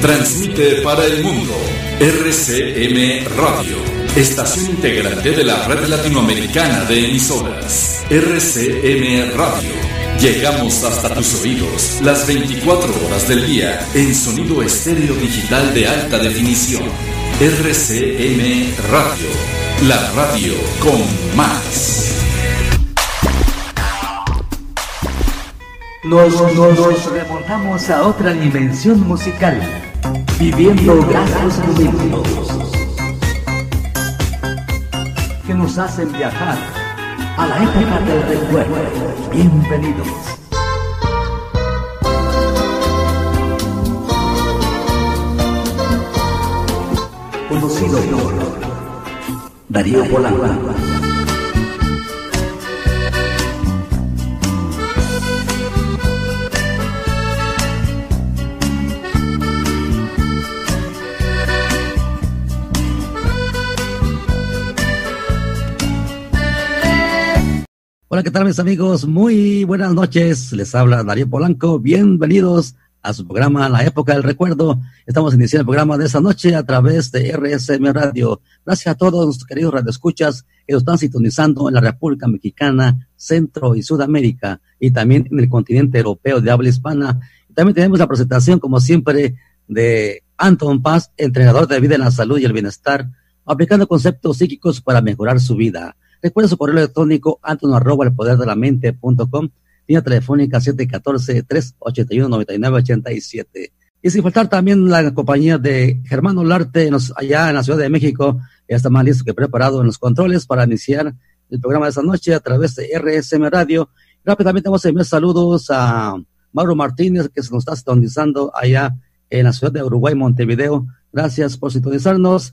Transmite para el mundo RCM Radio, estación integrante de la red latinoamericana de emisoras. RCM Radio. Llegamos hasta tus oídos las 24 horas del día en sonido estéreo digital de alta definición. RCM Radio, la radio con más. Nos, nos, remontamos a otra dimensión musical, viviendo grandes momentos que nos hacen viajar a la época del recuerdo. Bienvenidos. Conocido por Darío Polanco. Hola, ¿qué tal mis amigos? Muy buenas noches. Les habla Darío Polanco. Bienvenidos a su programa La Época del Recuerdo. Estamos iniciando el programa de esta noche a través de RSM Radio. Gracias a todos nuestros queridos radioescuchas que nos están sintonizando en la República Mexicana, Centro y Sudamérica y también en el continente europeo de habla hispana. También tenemos la presentación, como siempre, de Anton Paz, entrenador de vida en la salud y el bienestar, aplicando conceptos psíquicos para mejorar su vida. Recuerda su correo electrónico anton arroba el poder de la mente punto com, línea telefónica 714-381-9987. Y sin faltar también la compañía de Germán Olarte allá en la Ciudad de México, ya está más listo que preparado en los controles para iniciar el programa de esta noche a través de RSM Radio. Rápidamente vamos a enviar saludos a Mauro Martínez, que se nos está sintonizando allá en la ciudad de Uruguay, Montevideo. Gracias por sintonizarnos.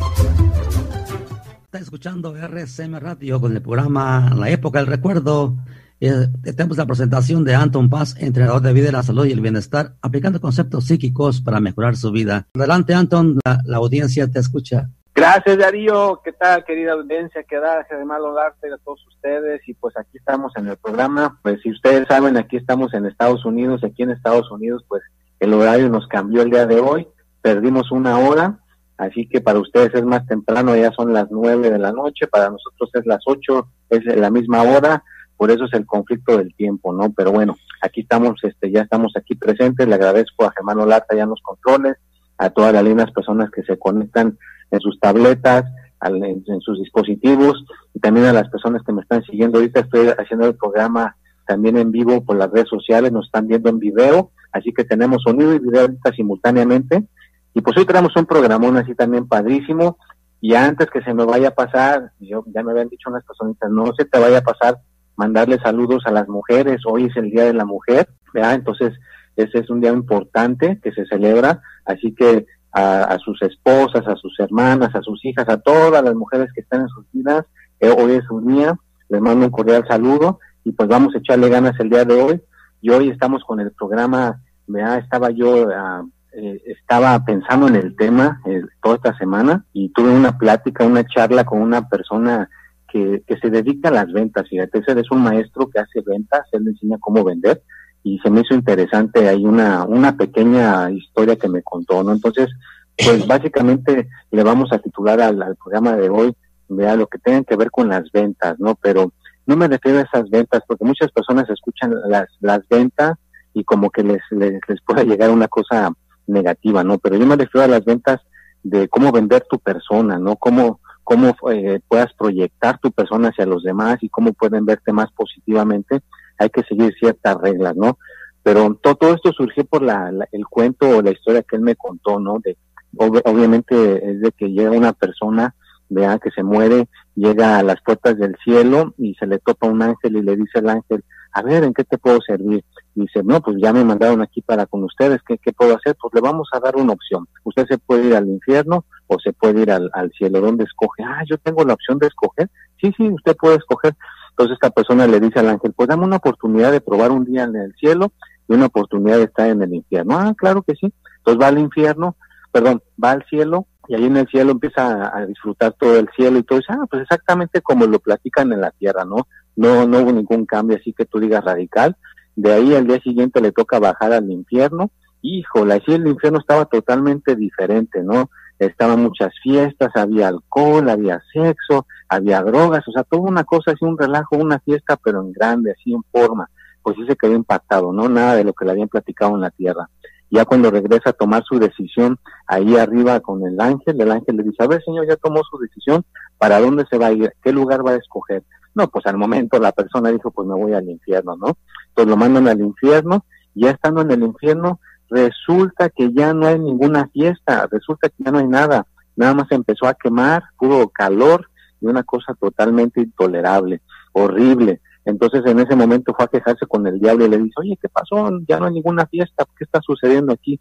Escuchando RCM Radio con el programa La Época del Recuerdo. Eh, tenemos la presentación de Anton Paz, entrenador de vida la salud y el bienestar, aplicando conceptos psíquicos para mejorar su vida. Adelante, Anton, la, audiencia te escucha. Gracias, Darío. ¿Qué tal, querida audiencia? ¿Qué tal, Germán Olarte, a todos ustedes? Y pues aquí estamos en el programa. Pues si ustedes saben, aquí estamos en Estados Unidos. Aquí en Estados Unidos, pues el horario nos cambió el día de hoy. Perdimos una hora Así que para ustedes es más temprano, ya son las nueve de la noche, para nosotros es las ocho, es la misma hora, por eso es el conflicto del tiempo, ¿no? Pero bueno, aquí estamos, este, ya estamos aquí presentes, le agradezco a Germán Lata ya en los controles, a todas las lindas personas que se conectan en sus tabletas, en, en, sus dispositivos, y también a las personas que me están siguiendo. Ahorita estoy haciendo el programa también en vivo por las redes sociales, nos están viendo en video, así que tenemos sonido y video ahorita simultáneamente. Y pues hoy tenemos un programón así también padrísimo. Y antes que se me vaya a pasar, yo ya me habían dicho unas personitas, no se te vaya a pasar mandarle saludos a las mujeres. Hoy es el Día de la Mujer, ¿verdad? Entonces, ese es un día importante que se celebra. Así que a, sus esposas, a sus hermanas, a sus hijas, a todas las mujeres que están en sus vidas, eh, hoy es un día. Les mando un cordial saludo y pues vamos a echarle ganas el día de hoy. Y hoy estamos con el programa, ¿verdad? Estaba yo... Uh, eh, estaba pensando en el tema eh, toda esta semana y tuve una plática, una charla con una persona que, que se dedica a las ventas. Fíjate, ese es un maestro que hace ventas, él le enseña cómo vender y se me hizo interesante. Hay una, una pequeña historia que me contó, ¿no? Entonces, pues básicamente le vamos a titular al, al programa de hoy, vea lo que tenga que ver con las ventas, ¿no? Pero no me refiero a esas ventas, porque muchas personas escuchan las, las ventas y como que les, les, les puede llegar una cosa negativa, ¿no? Pero yo me refiero a las ventas de cómo vender tu persona, ¿no? Cómo, cómo eh, puedas proyectar tu persona hacia los demás y cómo pueden verte más positivamente. Hay que seguir ciertas reglas, ¿no? Pero todo, esto surgió por la, el cuento o la historia que él me contó, ¿no? De, obviamente es de que llega una persona, vea que se muere, llega a las puertas del cielo y se le topa un ángel y le dice al ángel, a ver, ¿en qué te puedo servir? Dice, no, pues ya me mandaron aquí para con ustedes, ¿qué, ¿qué puedo hacer? Pues le vamos a dar una opción. Usted se puede ir al infierno o se puede ir al, al cielo. ¿Dónde escoge? Ah, yo tengo la opción de escoger. Sí, sí, usted puede escoger. Entonces esta persona le dice al ángel, pues dame una oportunidad de probar un día en el cielo y una oportunidad de estar en el infierno. Ah, claro que sí. Entonces va al infierno, perdón, va al cielo y ahí en el cielo empieza a, disfrutar todo el cielo y todo eso. Ah, pues exactamente como lo platican en la tierra, ¿no? No, no hubo ningún cambio así que tú digas radical. De ahí al día siguiente le toca bajar al infierno. Híjole, así el infierno estaba totalmente diferente, ¿no? Estaban muchas fiestas, había alcohol, había sexo, había drogas, o sea, toda una cosa así, un relajo, una fiesta, pero en grande, así en forma. Pues sí se quedó impactado, ¿no? Nada de lo que le habían platicado en la tierra. Ya cuando regresa a tomar su decisión ahí arriba con el ángel, el ángel le dice, a ver señor, ya tomó su decisión, ¿para dónde se va a ir? ¿Qué lugar va a escoger? No, pues al momento la persona dijo, pues me voy al infierno, ¿no? Entonces lo mandan al infierno, y ya estando en el infierno, resulta que ya no hay ninguna fiesta, resulta que ya no hay nada, nada más empezó a quemar, puro calor y una cosa totalmente intolerable, horrible. Entonces en ese momento fue a quejarse con el diablo y le dice, oye, ¿qué pasó? Ya no hay ninguna fiesta, ¿qué está sucediendo aquí?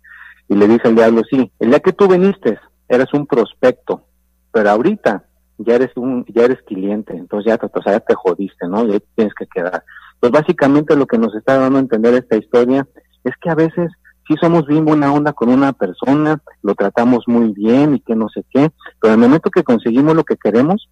Y le dice el diablo, sí, el día que tú viniste eras un prospecto, pero ahorita ya eres un, ya eres cliente, entonces ya te, ya te jodiste, ¿no? Y ahí tienes que quedar. Pues básicamente lo que nos está dando a entender esta historia es que a veces sí somos bien buena onda con una persona, lo tratamos muy bien y que no sé qué, pero en el momento que conseguimos lo que queremos,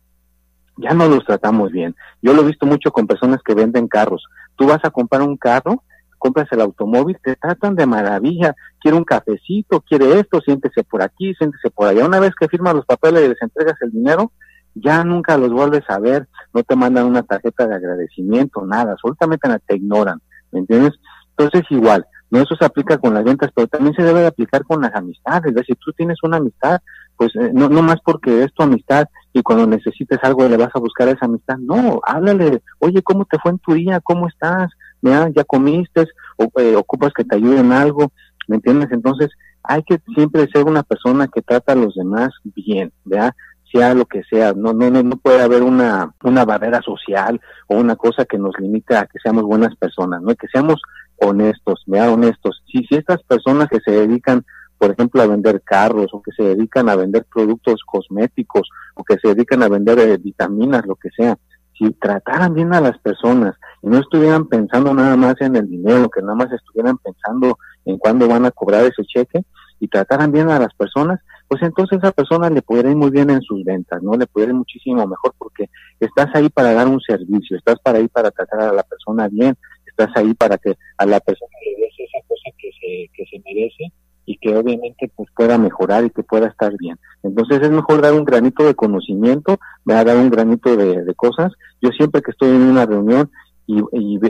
ya no los tratamos bien. Yo lo he visto mucho con personas que venden carros. Tú vas a comprar un carro, compras el automóvil, te tratan de maravilla, quiere un cafecito, quiere esto, siéntese por aquí, siéntese por allá. Una vez que firmas los papeles y les entregas el dinero, ya nunca los vuelves a ver, no te mandan una tarjeta de agradecimiento, nada, absolutamente nada, te ignoran, ¿me entiendes? Entonces igual, no eso se aplica con las ventas, pero también se debe de aplicar con las amistades, es decir, tú tienes una amistad, pues eh, no, no más porque es tu amistad y cuando necesites algo le vas a buscar esa amistad, no, háblale, oye, ¿cómo te fue en tu día? ¿Cómo estás? ¿Ya, ya comiste? O, eh, ¿Ocupas que te ayuden algo? ¿Me entiendes? Entonces, hay que siempre ser una persona que trata a los demás bien, ¿verdad? Sea lo que sea, no, no, no, no puede haber una, una barrera social o una cosa que nos limite a que seamos buenas personas, ¿no? Que seamos honestos, vea honestos. Si, si estas personas que se dedican por ejemplo, a vender carros o que se dedican a vender productos cosméticos o que se dedican a vender eh, vitaminas, lo que sea, si trataran bien a las personas y no estuvieran pensando nada más en el dinero, que nada más estuvieran pensando en cuándo van a cobrar ese cheque y trataran bien a las personas, pues entonces esa persona le pudiera ir muy bien en sus ventas, ¿no? Le pudiera ir muchísimo mejor porque estás ahí para dar un servicio, estás para ahí para tratar a la persona bien, estás ahí para que a la persona le des esa cosa que se, que se merece y que obviamente pues pueda mejorar y que pueda estar bien. Entonces es mejor dar un granito de conocimiento, voy a dar un granito de, cosas. Yo siempre que estoy en una reunión y,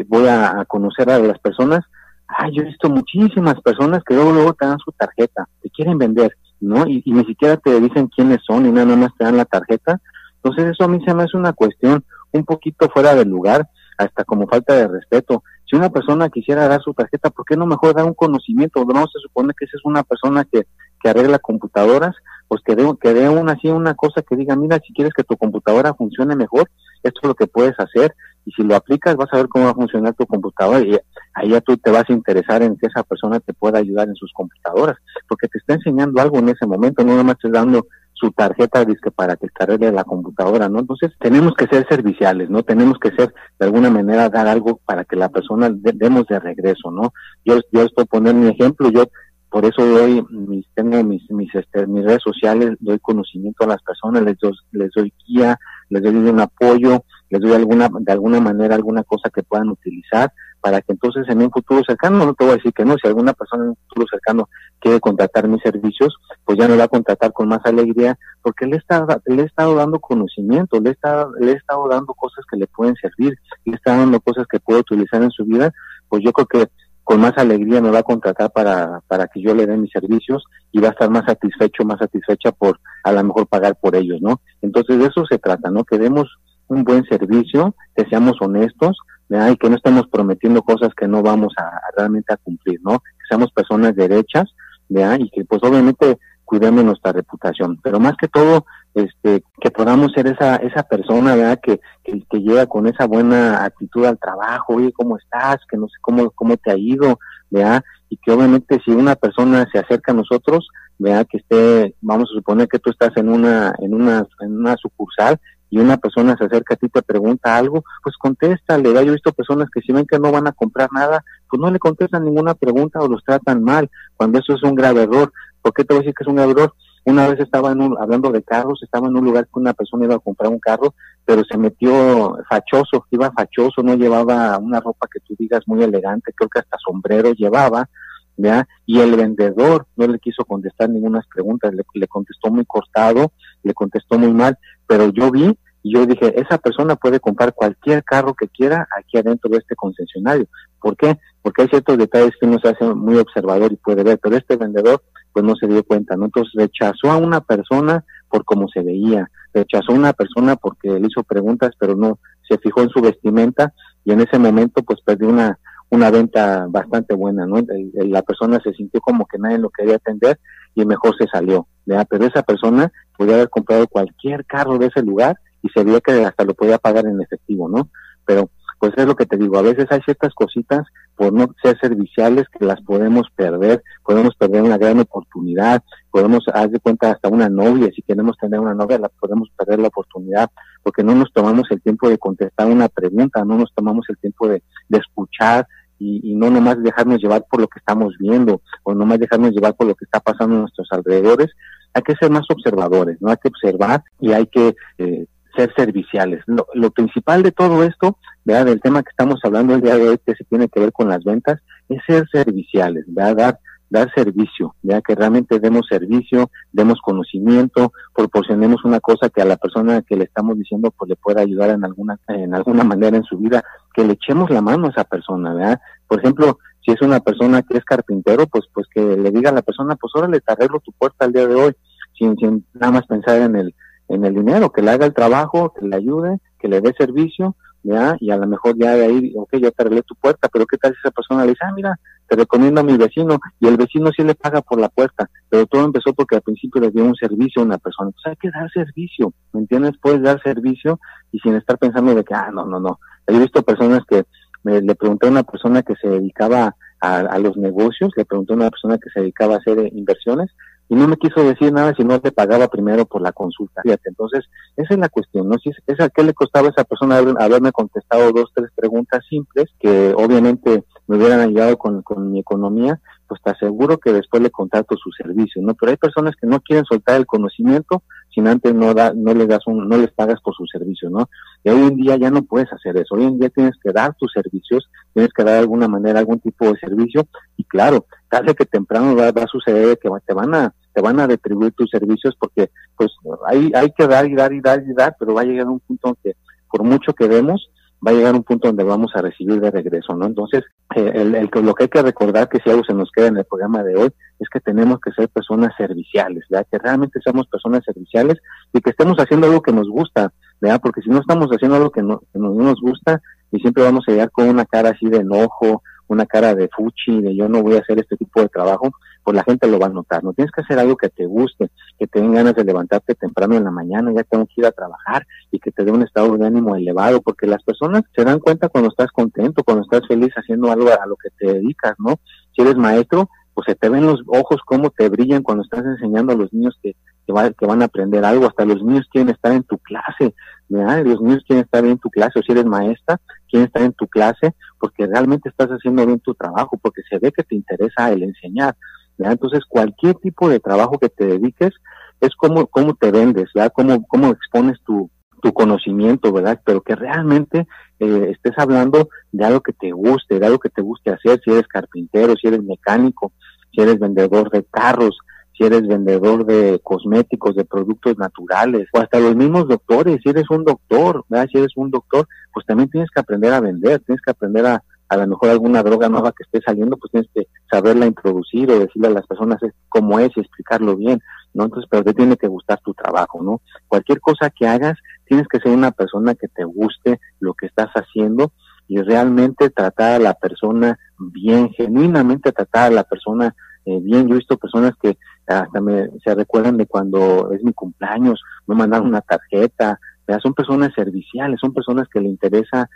voy a, conocer a las personas, ay, yo he visto muchísimas personas que luego, luego te dan su tarjeta, te quieren vender, ¿no? Y, ni siquiera te dicen quiénes son y nada más te dan la tarjeta. Entonces eso a mí se me hace una cuestión un poquito fuera del lugar, hasta como falta de respeto si una persona quisiera dar su tarjeta, ¿por qué no mejor dar un conocimiento? No se supone que esa es una persona que, que arregla computadoras, pues que dé, que dé una, así una cosa que diga, mira, si quieres que tu computadora funcione mejor, esto es lo que puedes hacer, y si lo aplicas vas a ver cómo va a funcionar tu computadora, y ahí ya tú te vas a interesar en que esa persona te pueda ayudar en sus computadoras, porque te está enseñando algo en ese momento, no nada más te dando su tarjeta para que cargue la computadora, ¿no? Entonces tenemos que ser serviciales, ¿no? Tenemos que ser de alguna manera dar algo para que la persona demos de regreso, ¿no? Yo, yo estoy poniendo mi ejemplo, yo por eso doy mis, tengo mis, mis, este, mis redes sociales, doy conocimiento a las personas, les doy, les doy guía, les doy un apoyo, les doy alguna, de alguna manera alguna cosa que puedan utilizar para que entonces en un futuro cercano, no te voy a decir que no, si alguna persona en un futuro cercano quiere contratar mis servicios, pues ya me va a contratar con más alegría, porque le, está, le he estado dando conocimiento, le estado, le he estado dando cosas que le pueden servir, le estado dando cosas que puede utilizar en su vida, pues yo creo que con más alegría me va a contratar para, para que yo le dé mis servicios y va a estar más satisfecho, más satisfecha por a lo mejor pagar por ellos, ¿no? Entonces de eso se trata, ¿no? Que demos un buen servicio, que seamos honestos, y que no estemos prometiendo cosas que no vamos a, realmente a cumplir, ¿no? Que seamos personas derechas, y que pues obviamente cuidemos nuestra reputación. Pero más que todo, este, que podamos ser esa, esa persona, ¿verdad? Que, que, que llega con esa buena actitud al trabajo, oye, ¿cómo estás? Que no sé cómo, cómo te ha ido, ¿verdad? Y que obviamente si una persona se acerca a nosotros, vea que esté, vamos a suponer que tú estás en una, en una, en una sucursal y una persona se acerca a ti te pregunta algo, pues contéstale. Yo he visto personas que si ven que no van a comprar nada, pues no le contestan ninguna pregunta o los tratan mal, cuando eso es un grave error. ¿Por qué te voy a decir que es un grave error? Una vez estaba en un, hablando de carros, estaba en un lugar que una persona iba a comprar un carro, pero se metió fachoso, iba fachoso, no llevaba una ropa que tú digas muy elegante, creo que hasta sombrero llevaba, ¿ya? Y el vendedor no le quiso contestar ninguna pregunta, le, contestó muy cortado, le contestó muy mal, pero yo vi y yo dije, esa persona puede comprar cualquier carro que quiera aquí adentro de este concesionario. ¿Por qué? Porque hay ciertos detalles que uno se hace muy observador y puede ver, pero este vendedor pues no se dio cuenta, ¿no? Entonces rechazó a una persona por cómo se veía, rechazó a una persona porque le hizo preguntas, pero no se fijó en su vestimenta y en ese momento pues perdió una una venta bastante buena, ¿no? la persona se sintió como que nadie lo quería atender y mejor se salió, ¿ya? Pero esa persona podía haber comprado cualquier carro de ese lugar y se veía que hasta lo podía pagar en efectivo, ¿no? Pero pues es lo que te digo, a veces hay ciertas cositas por no ser serviciales que las podemos perder, podemos perder una gran oportunidad, podemos, haz de cuenta, hasta una novia, si queremos tener una novia, la podemos perder la oportunidad porque no nos tomamos el tiempo de contestar una pregunta, no nos tomamos el tiempo de, escuchar, y, y, no nomás dejarnos llevar por lo que estamos viendo o nomás dejarnos llevar por lo que está pasando en nuestros alrededores. Hay que ser más observadores, ¿no? Hay que observar y hay que eh, ser serviciales. Lo, lo, principal de todo esto, ¿verdad? del tema que estamos hablando el día de hoy, que se tiene que ver con las ventas, es ser serviciales, ¿verdad? dar dar servicio, ya que realmente demos servicio, demos conocimiento, proporcionemos una cosa que a la persona que le estamos diciendo pues le pueda ayudar en alguna en alguna manera en su vida, que le echemos la mano a esa persona, ¿verdad? Por ejemplo, si es una persona que es carpintero, pues pues que le diga a la persona, pues órale, te arreglo tu puerta el día de hoy, sin, sin nada más pensar en el en el dinero, que le haga el trabajo, que le ayude, que le dé servicio, ¿ya? Y a lo mejor ya de ahí, ok, yo te arreglé tu puerta, pero ¿qué tal si esa persona le dice, ah, mira, te recomiendo a mi vecino, y el vecino sí le paga por la puerta, pero todo empezó porque al principio le dio un servicio a una persona. Pues hay que dar servicio, ¿me entiendes? Puedes dar servicio y sin estar pensando de que, ah, no, no, no. He visto personas que me, le pregunté a una persona que se dedicaba a, a, los negocios, le pregunté a una persona que se dedicaba a hacer inversiones, y no me quiso decir nada si no te pagaba primero por la consulta. Fíjate, entonces, esa es la cuestión, ¿no? Si es, a qué le costaba a esa persona haberme contestado dos, tres preguntas simples que obviamente me hubieran ayudado con, con mi economía, pues te aseguro que después le contacto su servicio, ¿no? Pero hay personas que no quieren soltar el conocimiento sin antes no da, no les das no les pagas por su servicio, ¿no? Y hoy en día ya no puedes hacer eso. Hoy en día tienes que dar tus servicios, tienes que dar de alguna manera algún tipo de servicio y claro, tarde que temprano va, va a suceder que te van a te van a retribuir tus servicios porque pues hay, hay que dar y dar y dar y dar, pero va a llegar un punto en que por mucho que demos, va a llegar un punto donde vamos a recibir de regreso, ¿no? Entonces, eh, el, el, lo que hay que recordar que si algo se nos queda en el programa de hoy es que tenemos que ser personas serviciales, ¿verdad? Que realmente seamos personas serviciales y que estemos haciendo algo que nos gusta, ¿verdad? Porque si no estamos haciendo algo que no, que no nos gusta y siempre vamos a llegar con una cara así de enojo, una cara de fuchi, de yo no voy a hacer este tipo de trabajo, pues la gente lo va a notar. No tienes que hacer algo que te guste, que te den ganas de levantarte temprano en la mañana, ya tengo que ir a trabajar y que te dé un estado de ánimo elevado, porque las personas se dan cuenta cuando estás contento, cuando estás feliz haciendo algo a lo que te dedicas, ¿no? Si eres maestro, pues se te ven los ojos cómo te brillan cuando estás enseñando a los niños que, que, que van a aprender algo, hasta los niños quieren estar en tu clase, ¿verdad? Los niños quieren estar en tu clase, o si eres maestra, quieren estar en tu clase porque realmente estás haciendo bien tu trabajo, porque se ve que te interesa el enseñar. ¿ya? Entonces, cualquier tipo de trabajo que te dediques es como, cómo te vendes, ¿ya? Cómo, cómo expones tu, tu conocimiento, ¿verdad? Pero que realmente eh, estés hablando de algo que te guste, de algo que te guste hacer, si eres carpintero, si eres mecánico, si eres vendedor de carros, si eres vendedor de cosméticos, de productos naturales, o hasta los mismos doctores, si eres un doctor, ¿verdad? Si eres un doctor, pues también tienes que aprender a vender, tienes que aprender a, a lo mejor alguna droga nueva que esté saliendo, pues tienes que saberla introducir o decirle a las personas cómo es y explicarlo bien, ¿no? Entonces, pero te tiene que gustar tu trabajo, ¿no? Cualquier cosa que hagas, tienes que ser una persona que te guste lo que estás haciendo y realmente tratar a la persona bien, genuinamente tratar a la persona eh, bien. Yo he visto personas que hasta me, se recuerdan de cuando es mi cumpleaños, me mandan una tarjeta, son personas serviciales, son personas que le interesa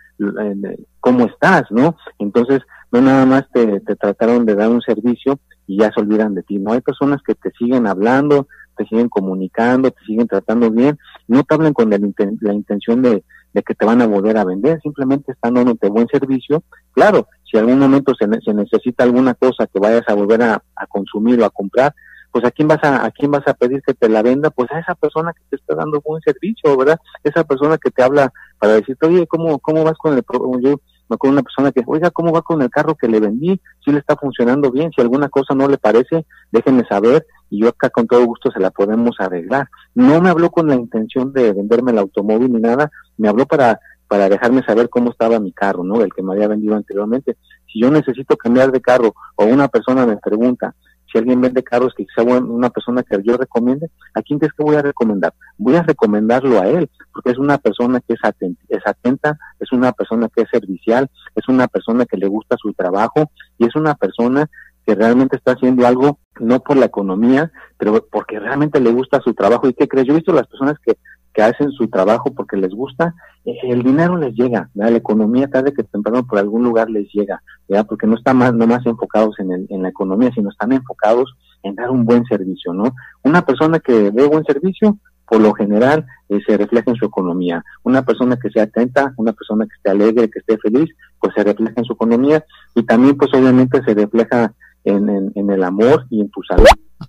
cómo estás, ¿no? Entonces, no nada más te, te trataron de dar un servicio y ya se olvidan de ti, ¿no? Hay personas que te siguen hablando, te siguen comunicando, te siguen tratando bien, no te hablan con la, intención de, que te van a volver a vender, simplemente están dándote buen servicio. Claro, si algún momento se, se necesita alguna cosa que vayas a volver a consumir o a comprar, pues a quién vas a, a quién vas a pedir que te la venda, pues a esa persona que te está dando buen servicio, ¿verdad? Esa persona que te habla para decirte, oye, ¿cómo, cómo vas con el, yo me acuerdo una persona que, oiga, ¿cómo va con el carro que le vendí? Si le está funcionando bien, si alguna cosa no le parece, déjenme saber y yo acá con todo gusto se la podemos arreglar. No me habló con la intención de venderme el automóvil ni nada, me habló para para dejarme saber cómo estaba mi carro, ¿no? El que me había vendido anteriormente. Si yo necesito cambiar de carro o una persona me pregunta, si alguien vende carros que sea una persona que yo recomiende, ¿a quién crees que voy a recomendar? Voy a recomendarlo a él, porque es una persona que es es atenta, es una persona que es servicial, es una persona que le gusta su trabajo y es una persona que realmente está haciendo algo no por la economía, pero porque realmente le gusta su trabajo. ¿Y qué crees? Yo he visto las personas que que hacen su trabajo porque les gusta, eh, el dinero les llega, la economía tarde que temprano por algún lugar les llega, ¿verdad? porque no están más, no más enfocados en, el, en la economía, sino están enfocados en dar un buen servicio, ¿no? Una persona que dé buen servicio, por lo general, eh, se refleja en su economía. Una persona que sea atenta, una persona que esté alegre, que esté feliz, pues se refleja en su economía y también, pues obviamente, se refleja en, en, el amor y en tu salud.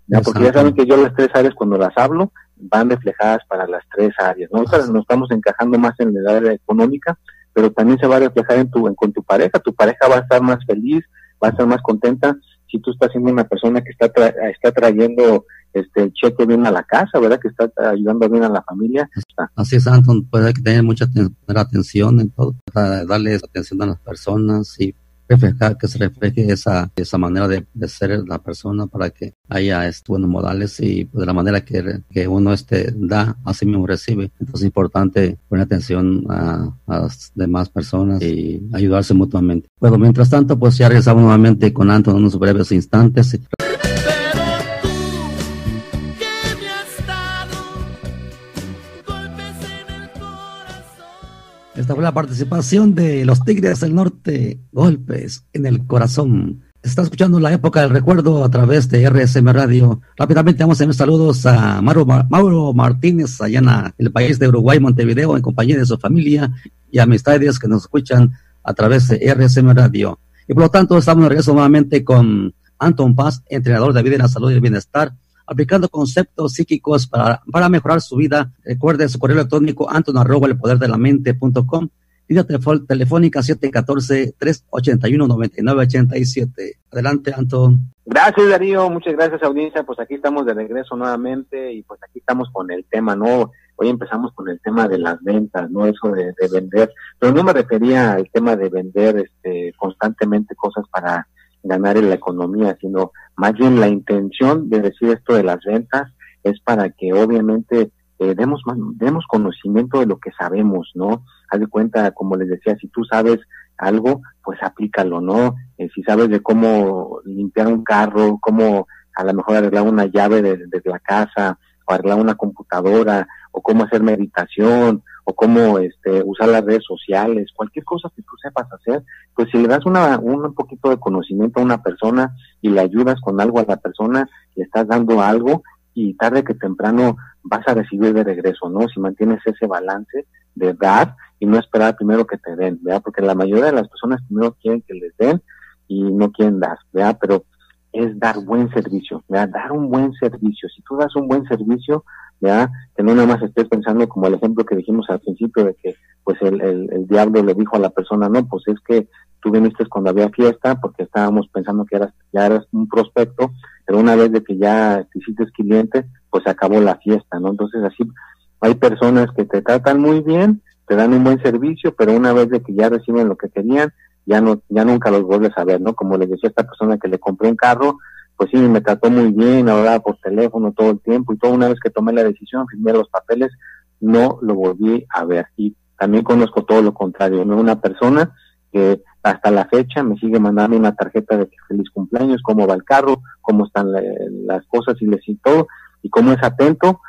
¿ya? Porque ya saben que yo las tres áreas cuando las hablo van reflejadas para las tres áreas. ¿no? Ahorita nos estamos encajando más en la área económica, pero también se va a reflejar en tu, en, con tu pareja. Tu pareja va a estar más feliz, va a estar más contenta si tú estás siendo una persona que está, está trayendo este el cheque bien a la casa, ¿verdad? Que está ayudando bien a la familia. Así es, Anton, pues hay que tener mucha atención en todo, para darle atención a las personas y reflejar, que se refleje esa, esa manera de, ser la persona para que haya este, buenos modales y pues, de la manera que, que uno este, da, así mismo recibe. Entonces es importante poner atención a, las demás personas y ayudarse mutuamente. Bueno, mientras tanto, pues ya regresamos nuevamente con Anton en unos breves instantes. Esta la participación de los Tigres del Norte, golpes en el corazón. Está escuchando la época del recuerdo a través de RSM Radio. Rápidamente vamos a enviar saludos a Mauro, Mauro Martínez, allá en el país de Uruguay, Montevideo, en compañía de su familia y amistades que nos escuchan a través de RSM Radio. Y por lo tanto, estamos de regreso nuevamente con Anton Paz, entrenador de vida en la salud y el bienestar, aplicando conceptos psíquicos para, para mejorar su vida. Recuerde su correo electrónico anton arroba el poder de la mente.com. Línea telefónica 714-381-9987. Adelante, Anton. Gracias, Darío. Muchas gracias, audiencia. Pues aquí estamos de regreso nuevamente y pues aquí estamos con el tema, ¿no? Hoy empezamos con el tema de las ventas, ¿no? Eso de, de vender. Pero no me refería al tema de vender este, constantemente cosas para ganar en la economía, sino más bien la intención de decir esto de las ventas es para que obviamente eh, demos, demos conocimiento de lo que sabemos, ¿no? Haz de cuenta, como les decía, si tú sabes algo, pues aplícalo, ¿no? Eh, si sabes de cómo limpiar un carro, cómo a lo mejor arreglar una llave desde de la casa, o arreglar una computadora, o cómo hacer meditación, o cómo este, usar las redes sociales, cualquier cosa que tú sepas hacer, pues si le das una, un poquito de conocimiento a una persona y le ayudas con algo a la persona, le estás dando algo y tarde que temprano vas a recibir de regreso, ¿no? Si mantienes ese balance de dar y no esperar primero que te den, ¿verdad? Porque la mayoría de las personas primero quieren que les den y no quieren dar, ¿verdad? Pero es dar buen servicio, ¿verdad? Dar un buen servicio. Si tú das un buen servicio, ¿ya? Que no nada más estés pensando como el ejemplo que dijimos al principio de que pues el, el, diablo le dijo a la persona, no, pues es que tú viniste cuando había fiesta porque estábamos pensando que eras, ya eras un prospecto, pero una vez de que ya te hiciste cliente, pues se acabó la fiesta, ¿no? Entonces así hay personas que te tratan muy bien, te dan un buen servicio, pero una vez de que ya reciben lo que querían, ya no, ya nunca los vuelves a ver, ¿no? Como le decía esta persona que le compré un carro, pues sí, me trató muy bien, hablaba por teléfono todo el tiempo y toda una vez que tomé la decisión, firmé los papeles, no lo volví a ver. Y también conozco todo lo contrario, ¿no? Una persona que hasta la fecha me sigue mandando una tarjeta de feliz cumpleaños, cómo va el carro, cómo están las cosas y les y todo, y cómo es atento.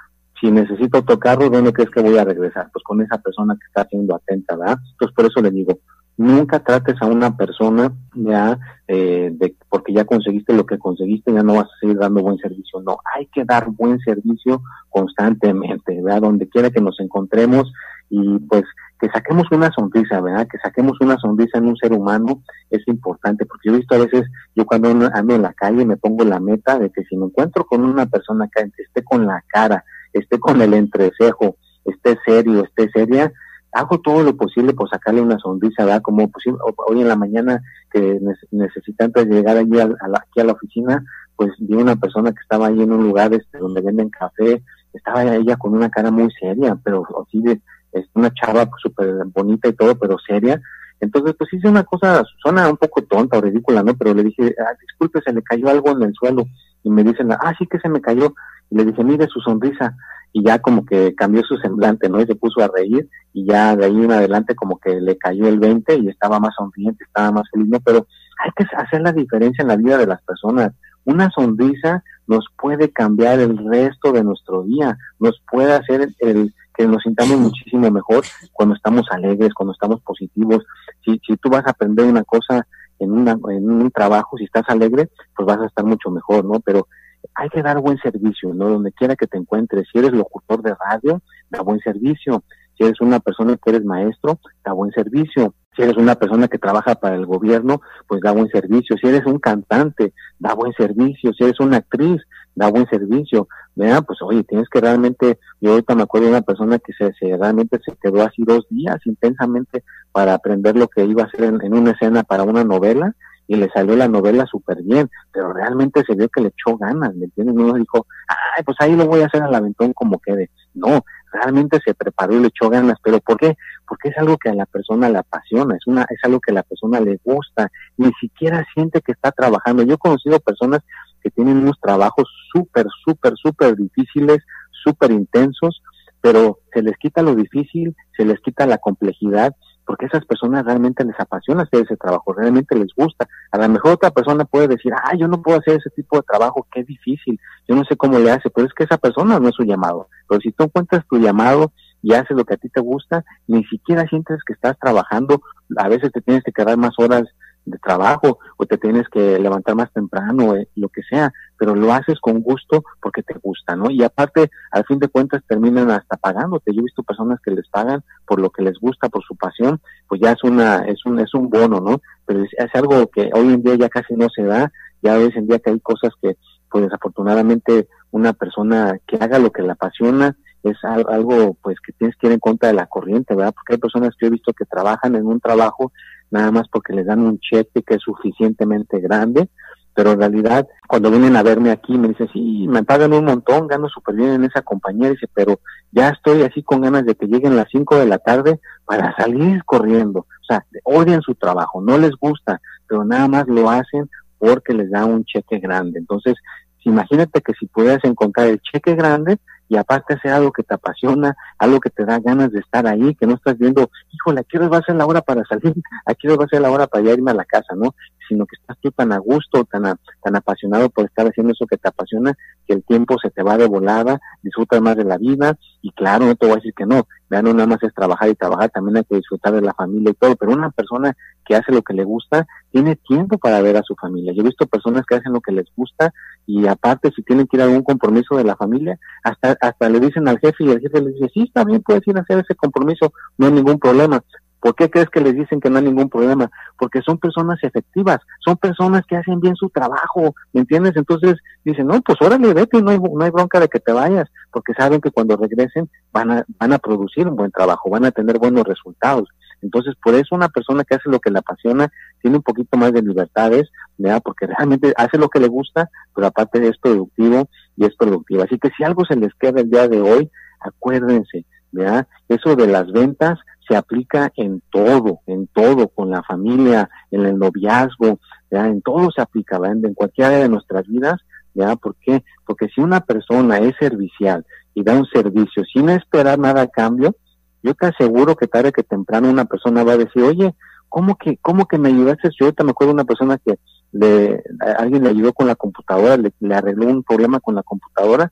Si necesito otro carro, ¿dónde crees que voy a regresar? Pues con esa persona que está siendo atenta, ¿verdad? Entonces por eso le digo, nunca trates a una persona ya eh, de, porque ya conseguiste lo que conseguiste, ya no vas a seguir dando buen servicio. No, hay que dar buen servicio constantemente, ¿verdad? Donde quiera que nos encontremos y pues que saquemos una sonrisa, ¿verdad? Que saquemos una sonrisa en un ser humano es importante, porque yo he visto a veces, yo cuando ando en la calle me pongo la meta de que si me encuentro con una persona que esté con la cara, esté con el entrecejo, esté serio, esté seria, hago todo lo posible por sacarle una sonrisa, ¿verdad? Como posible, hoy en la mañana que necesita antes de llegar allí a, la, aquí a la oficina, pues vi una persona que estaba ahí en un lugar este, donde venden café, estaba ella con una cara muy seria, pero así de, es una chava súper bonita y todo, pero seria. Entonces, pues hice una cosa, suena un poco tonta o ridícula, ¿no? Pero le dije, ah, disculpe, se le cayó algo en el suelo. Y me dicen, ah, sí que se me cayó. Y le dije, mire su sonrisa y ya como que cambió su semblante, ¿no? Y se puso a reír y ya de ahí en adelante como que le cayó el 20 y estaba más sonriente, estaba más feliz, ¿no? Pero hay que hacer la diferencia en la vida de las personas. Una sonrisa nos puede cambiar el resto de nuestro día, nos puede hacer el, que nos sintamos muchísimo mejor cuando estamos alegres, cuando estamos positivos. Si, si tú vas a aprender una cosa en, una, en un trabajo, si estás alegre, pues vas a estar mucho mejor, ¿no? Pero hay que dar buen servicio, ¿no? Donde quiera que te encuentres. Si eres locutor de radio, da buen servicio. Si eres una persona que eres maestro, da buen servicio. Si eres una persona que trabaja para el gobierno, pues da buen servicio. Si eres un cantante, da buen servicio. Si eres una actriz, da buen servicio. Vea, pues oye, tienes que realmente, yo ahorita me acuerdo de una persona que se, realmente se quedó así dos días intensamente para aprender lo que iba a hacer en una escena para una novela y le salió la novela súper bien, pero realmente se vio que le echó ganas, ¿me entiendes? No dijo, ay, pues ahí lo voy a hacer al aventón como quede. No, realmente se preparó y le echó ganas, pero ¿por qué? Porque es algo que a la persona le apasiona, es una es algo que a la persona le gusta, ni siquiera siente que está trabajando. Yo he conocido personas que tienen unos trabajos súper, súper, súper difíciles, súper intensos, pero se les quita lo difícil, se les quita la complejidad porque a esas personas realmente les apasiona hacer ese trabajo, realmente les gusta. A lo mejor otra persona puede decir, ah, yo no puedo hacer ese tipo de trabajo, qué difícil, yo no sé cómo le hace, pero es que esa persona no es su llamado. Pero si tú encuentras tu llamado y haces lo que a ti te gusta, ni siquiera sientes que estás trabajando, a veces te tienes que quedar más horas de trabajo o te tienes que levantar más temprano, eh, lo que sea, pero lo haces con gusto porque te gusta, ¿no? Y aparte, al fin de cuentas, terminan hasta pagándote. Yo he visto personas que les pagan por lo que les gusta, por su pasión, pues ya es una, es un, es un bono, ¿no? Pero es, algo que hoy en día ya casi no se da, ya hoy en día que hay cosas que, pues desafortunadamente, una persona que haga lo que le apasiona, es algo pues que tienes que ir en contra de la corriente, ¿verdad? Porque hay personas que he visto que trabajan en un trabajo nada más porque les dan un cheque que es suficientemente grande, pero en realidad cuando vienen a verme aquí me dicen, sí, me pagan un montón, gano súper bien en esa compañía, dice, pero ya estoy así con ganas de que lleguen las 5 de la tarde para salir corriendo. O sea, odian su trabajo, no les gusta, pero nada más lo hacen porque les da un cheque grande. Entonces, imagínate que si pudieras encontrar el cheque grande, y aparte hacer algo que te apasiona, algo que te da ganas de estar ahí, que no estás viendo, híjole, aquí va a ser la hora para salir, aquí va a ser la hora para irme a la casa, ¿no? Sino que estás tú tan a gusto, tan, tan apasionado por estar haciendo eso que te apasiona, que el tiempo se te va de volada, disfrutas más de la vida, y claro, no te voy a decir que no, vean, no nada más es trabajar y trabajar, también hay que disfrutar de la familia y todo, pero una persona que hace lo que le gusta, tiene tiempo para ver a su familia. Yo he visto personas que hacen lo que les gusta y aparte si tienen que ir a algún compromiso de la familia, hasta hasta le dicen al jefe y el jefe le dice, sí, está bien, puedes ir a hacer ese compromiso, no hay ningún problema. ¿Por qué crees que les dicen que no hay ningún problema? Porque son personas efectivas, son personas que hacen bien su trabajo, ¿me entiendes? Entonces dicen, no, pues órale, vete, no hay, no hay bronca de que te vayas, porque saben que cuando regresen van a, van a producir un buen trabajo, van a tener buenos resultados. Entonces, por eso una persona que hace lo que le apasiona tiene un poquito más de libertades, ¿verdad? Porque realmente hace lo que le gusta, pero aparte es productivo y es productiva. Así que si algo se les queda el día de hoy, acuérdense, ¿verdad? Eso de las ventas se aplica en todo, en todo, con la familia, en el noviazgo, ¿verdad? En todo se aplica, ¿verdad? En cualquier área de nuestras vidas, ¿verdad? ¿Por qué? Porque si una persona es servicial y da un servicio sin esperar nada a cambio, yo te aseguro que tarde que temprano una persona va a decir, oye, ¿cómo que, cómo que me ayudaste? Yo ahorita me acuerdo de una persona que le, alguien le ayudó con la computadora, le, arregló un problema con la computadora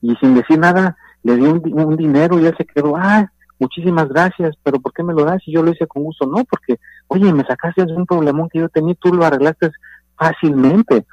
y sin decir nada le dio un, dinero y él se quedó, ah, muchísimas gracias, pero ¿por qué me lo das? Y yo lo hice con gusto, no, porque, oye, me sacaste de un problemón que yo tenía, tú lo arreglaste fácilmente.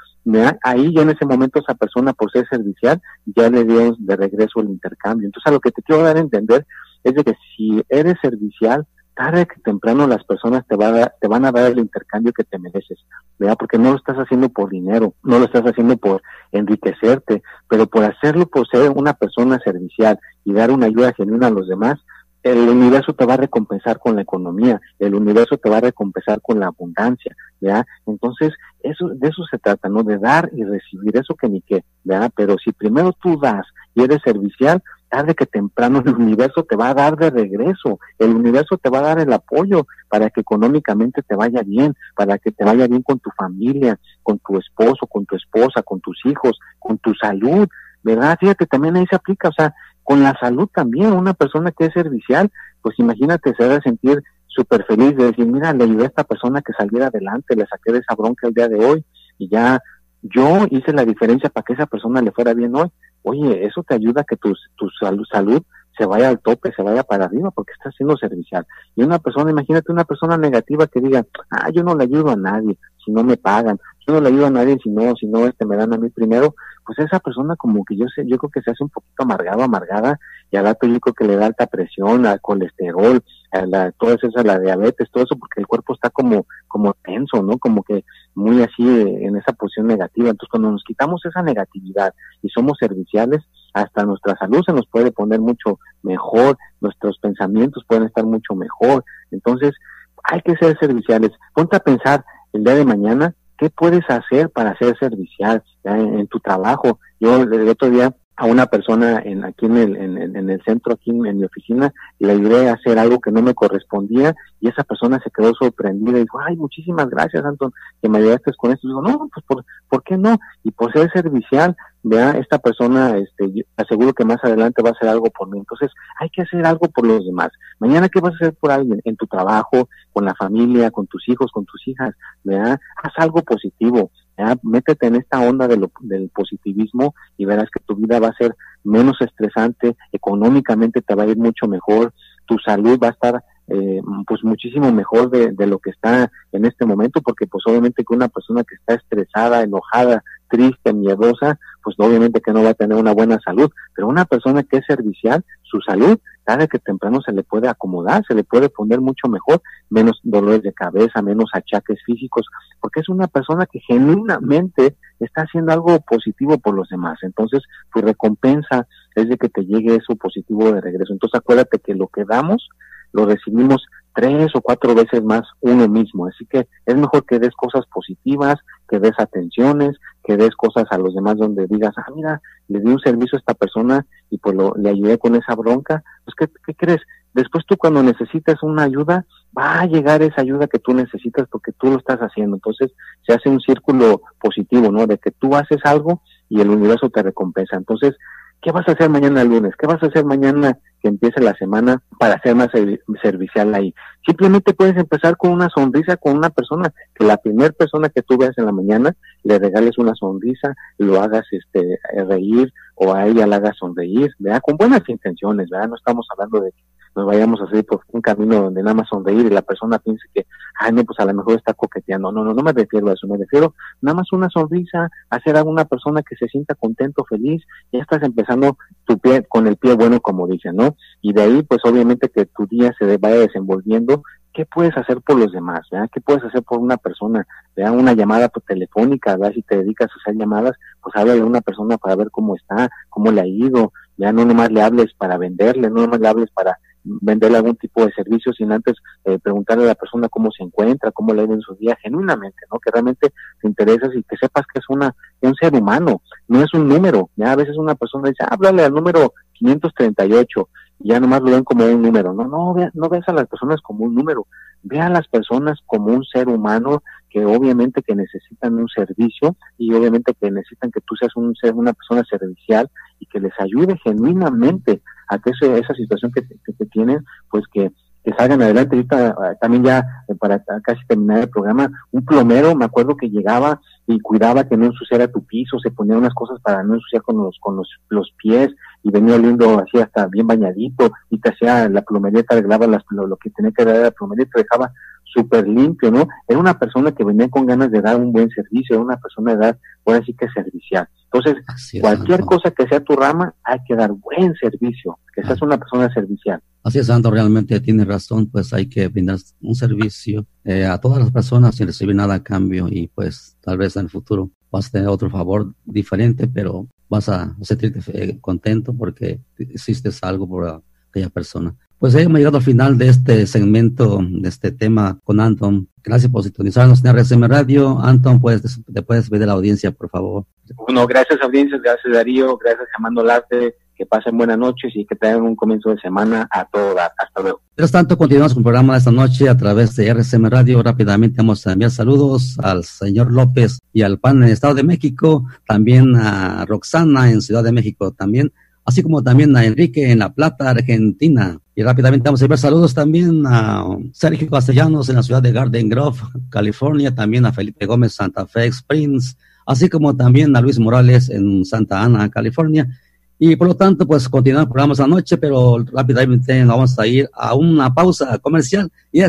Ahí ya en ese momento esa persona, por ser servicial, ya le dio de regreso el intercambio. Entonces, a lo que te quiero dar a entender es de que si eres servicial, tarde que temprano las personas te, va te van a dar el intercambio que te mereces, ¿verdad? Porque no lo estás haciendo por dinero, no lo estás haciendo por enriquecerte, pero por hacerlo por ser una persona servicial y dar una ayuda genuina a los demás, el universo te va a recompensar con la economía, el universo te va a recompensar con la abundancia, ¿ya? Entonces, eso, de eso se trata, ¿no? De dar y recibir, eso que ni qué, ¿ya? Pero si primero tú das y eres servicial, tarde que temprano el universo te va a dar de regreso, el universo te va a dar el apoyo para que económicamente te vaya bien, para que te vaya bien con tu familia, con tu esposo, con tu esposa, con tus hijos, con tu salud, ¿verdad? Fíjate, también ahí se aplica, o sea, con la salud también, una persona que es servicial, pues imagínate, se va a sentir súper feliz de decir, mira, le ayudé a esta persona que saliera adelante, le saqué de esa bronca el día de hoy y ya yo hice la diferencia para que esa persona le fuera bien hoy. Oye, eso te ayuda a que tu, tu salud, se vaya al tope, se vaya para arriba porque está siendo servicial. Y una persona, imagínate una persona negativa que diga, ah, yo no le ayudo a nadie si no me pagan, yo no le ayudo a nadie si no, si no este, me dan a mí primero, pues esa persona como que yo sé, yo creo que se hace un poquito amargado, amargada, y al rato yo creo que le da alta presión, al colesterol, la, todo eso, a la diabetes, todo eso, porque el cuerpo está como, como tenso, ¿no? Como que muy así eh, en esa posición negativa. Entonces cuando nos quitamos esa negatividad y somos serviciales, hasta nuestra salud se nos puede poner mucho mejor, nuestros pensamientos pueden estar mucho mejor. Entonces, hay que ser serviciales. Ponte a pensar el día de mañana, ¿qué puedes hacer para ser servicial en, tu trabajo? Yo el otro día a una persona en, aquí en el, en, el centro, aquí en, mi oficina, le ayudé a hacer algo que no me correspondía y esa persona se quedó sorprendida y dijo, ay, muchísimas gracias, Anton, que me ayudaste con esto. Y digo, no, pues, ¿por, ¿por qué no? Y por ser servicial, vea, esta persona, este, aseguro que más adelante va a hacer algo por mí. Entonces, hay que hacer algo por los demás. Mañana, ¿qué vas a hacer por alguien? En tu trabajo, con la familia, con tus hijos, con tus hijas, vea, haz algo positivo. ¿Ya? Métete en esta onda de lo, del positivismo y verás que tu vida va a ser menos estresante, económicamente te va a ir mucho mejor, tu salud va a estar eh, pues muchísimo mejor de, de, lo que está en este momento, porque pues obviamente que una persona que está estresada, enojada, triste, miedosa, pues obviamente que no va a tener una buena salud, pero una persona que es servicial, su salud, tarde que temprano se le puede acomodar, se le puede poner mucho mejor, menos dolores de cabeza, menos achaques físicos, porque es una persona que genuinamente está haciendo algo positivo por los demás. Entonces, su recompensa es de que te llegue eso positivo de regreso. Entonces, acuérdate que lo que damos, lo recibimos tres o cuatro veces más uno mismo. Así que es mejor que des cosas positivas, que des atenciones, que des cosas a los demás donde digas, ah, mira, le di un servicio a esta persona y pues lo, le ayudé con esa bronca. Pues, ¿qué, ¿qué crees? Después tú cuando necesitas una ayuda, va a llegar esa ayuda que tú necesitas porque tú lo estás haciendo. Entonces se hace un círculo positivo, ¿no? De que tú haces algo y el universo te recompensa. Entonces, ¿Qué vas a hacer mañana lunes? ¿Qué vas a hacer mañana que empiece la semana para ser más servicial ahí? Simplemente puedes empezar con una sonrisa con una persona, que la primera persona que tú veas en la mañana le regales una sonrisa, lo hagas este reír o a ella la hagas sonreír, ¿verdad? Con buenas intenciones, ¿verdad? No estamos hablando de nos vayamos a seguir por un camino donde nada más sonreír y la persona piense que, ay, no, pues a lo mejor está coqueteando. No, no, no me refiero a eso, me refiero nada más una sonrisa, hacer a una persona que se sienta contento, feliz, ya estás empezando tu pie con el pie bueno, como dicen, ¿no? Y de ahí, pues obviamente que tu día se vaya desenvolviendo ¿qué puedes hacer por los demás? ¿verdad? ¿Qué puedes hacer por una persona? ¿verdad? Una llamada pues, telefónica, ¿verdad? si te dedicas a hacer llamadas, pues háblale a una persona para ver cómo está, cómo le ha ido, ¿verdad? no nomás le hables para venderle, no nomás le hables para venderle algún tipo de servicio sin antes eh, preguntarle a la persona cómo se encuentra, cómo le ha en su día, genuinamente, ¿no? Que realmente te intereses y que sepas que es una es un ser humano, no es un número. Ya a veces una persona dice, háblale al número 538 y ya nomás lo ven como un número. No, no, ve, no ves a las personas como un número, ve a las personas como un ser humano que obviamente que necesitan un servicio y obviamente que necesitan que tú seas un ser, una persona servicial y que les ayude genuinamente a que esa situación que, que, tienen, pues que que salgan adelante. Ahorita eh, también ya eh, para casi terminar el programa, un plomero, me acuerdo que llegaba y cuidaba que no ensuciara tu piso, se ponía unas cosas para no ensuciar con los con los, los pies y venía oliendo así hasta bien bañadito y te hacía la plomería, arreglaba las, lo, que tenía que dar la plomería, te dejaba súper limpio, ¿no? Era una persona que venía con ganas de dar un buen servicio, era una persona de edad, por así que servicial. Entonces, cualquier cosa que sea tu rama, hay que dar buen servicio, que seas una persona servicial. Así es, Santo, realmente tiene razón, pues hay que brindar un servicio eh, a todas las personas sin recibir nada a cambio y pues tal vez en el futuro vas a tener otro favor diferente, pero vas a sentirte eh, contento porque hiciste algo por aquella persona. Pues hemos llegado al final de este segmento, de este tema con Anton. Gracias por sintonizarnos en RSM Radio. Anton, pues te puedes pedir a la audiencia, por favor. Bueno, gracias audiencia, gracias Darío, gracias Amando Larte, que pasen buenas noches y que tengan un comienzo de semana a todo Hasta luego. Mientras tanto, continuamos con el programa de esta noche a través de RCM Radio. Rápidamente vamos a enviar saludos al señor López y al PAN en el Estado de México, también a Roxana en Ciudad de México también, así como también a Enrique en La Plata, Argentina. Y rápidamente vamos a enviar saludos también a Sergio Castellanos en la ciudad de Garden Grove, California, también a Felipe Gómez, Santa Fe Springs, así como también a Luis Morales en Santa Ana, California. Y por lo tanto, pues continuamos el programa esta noche, pero rápidamente vamos a ir a una pausa comercial y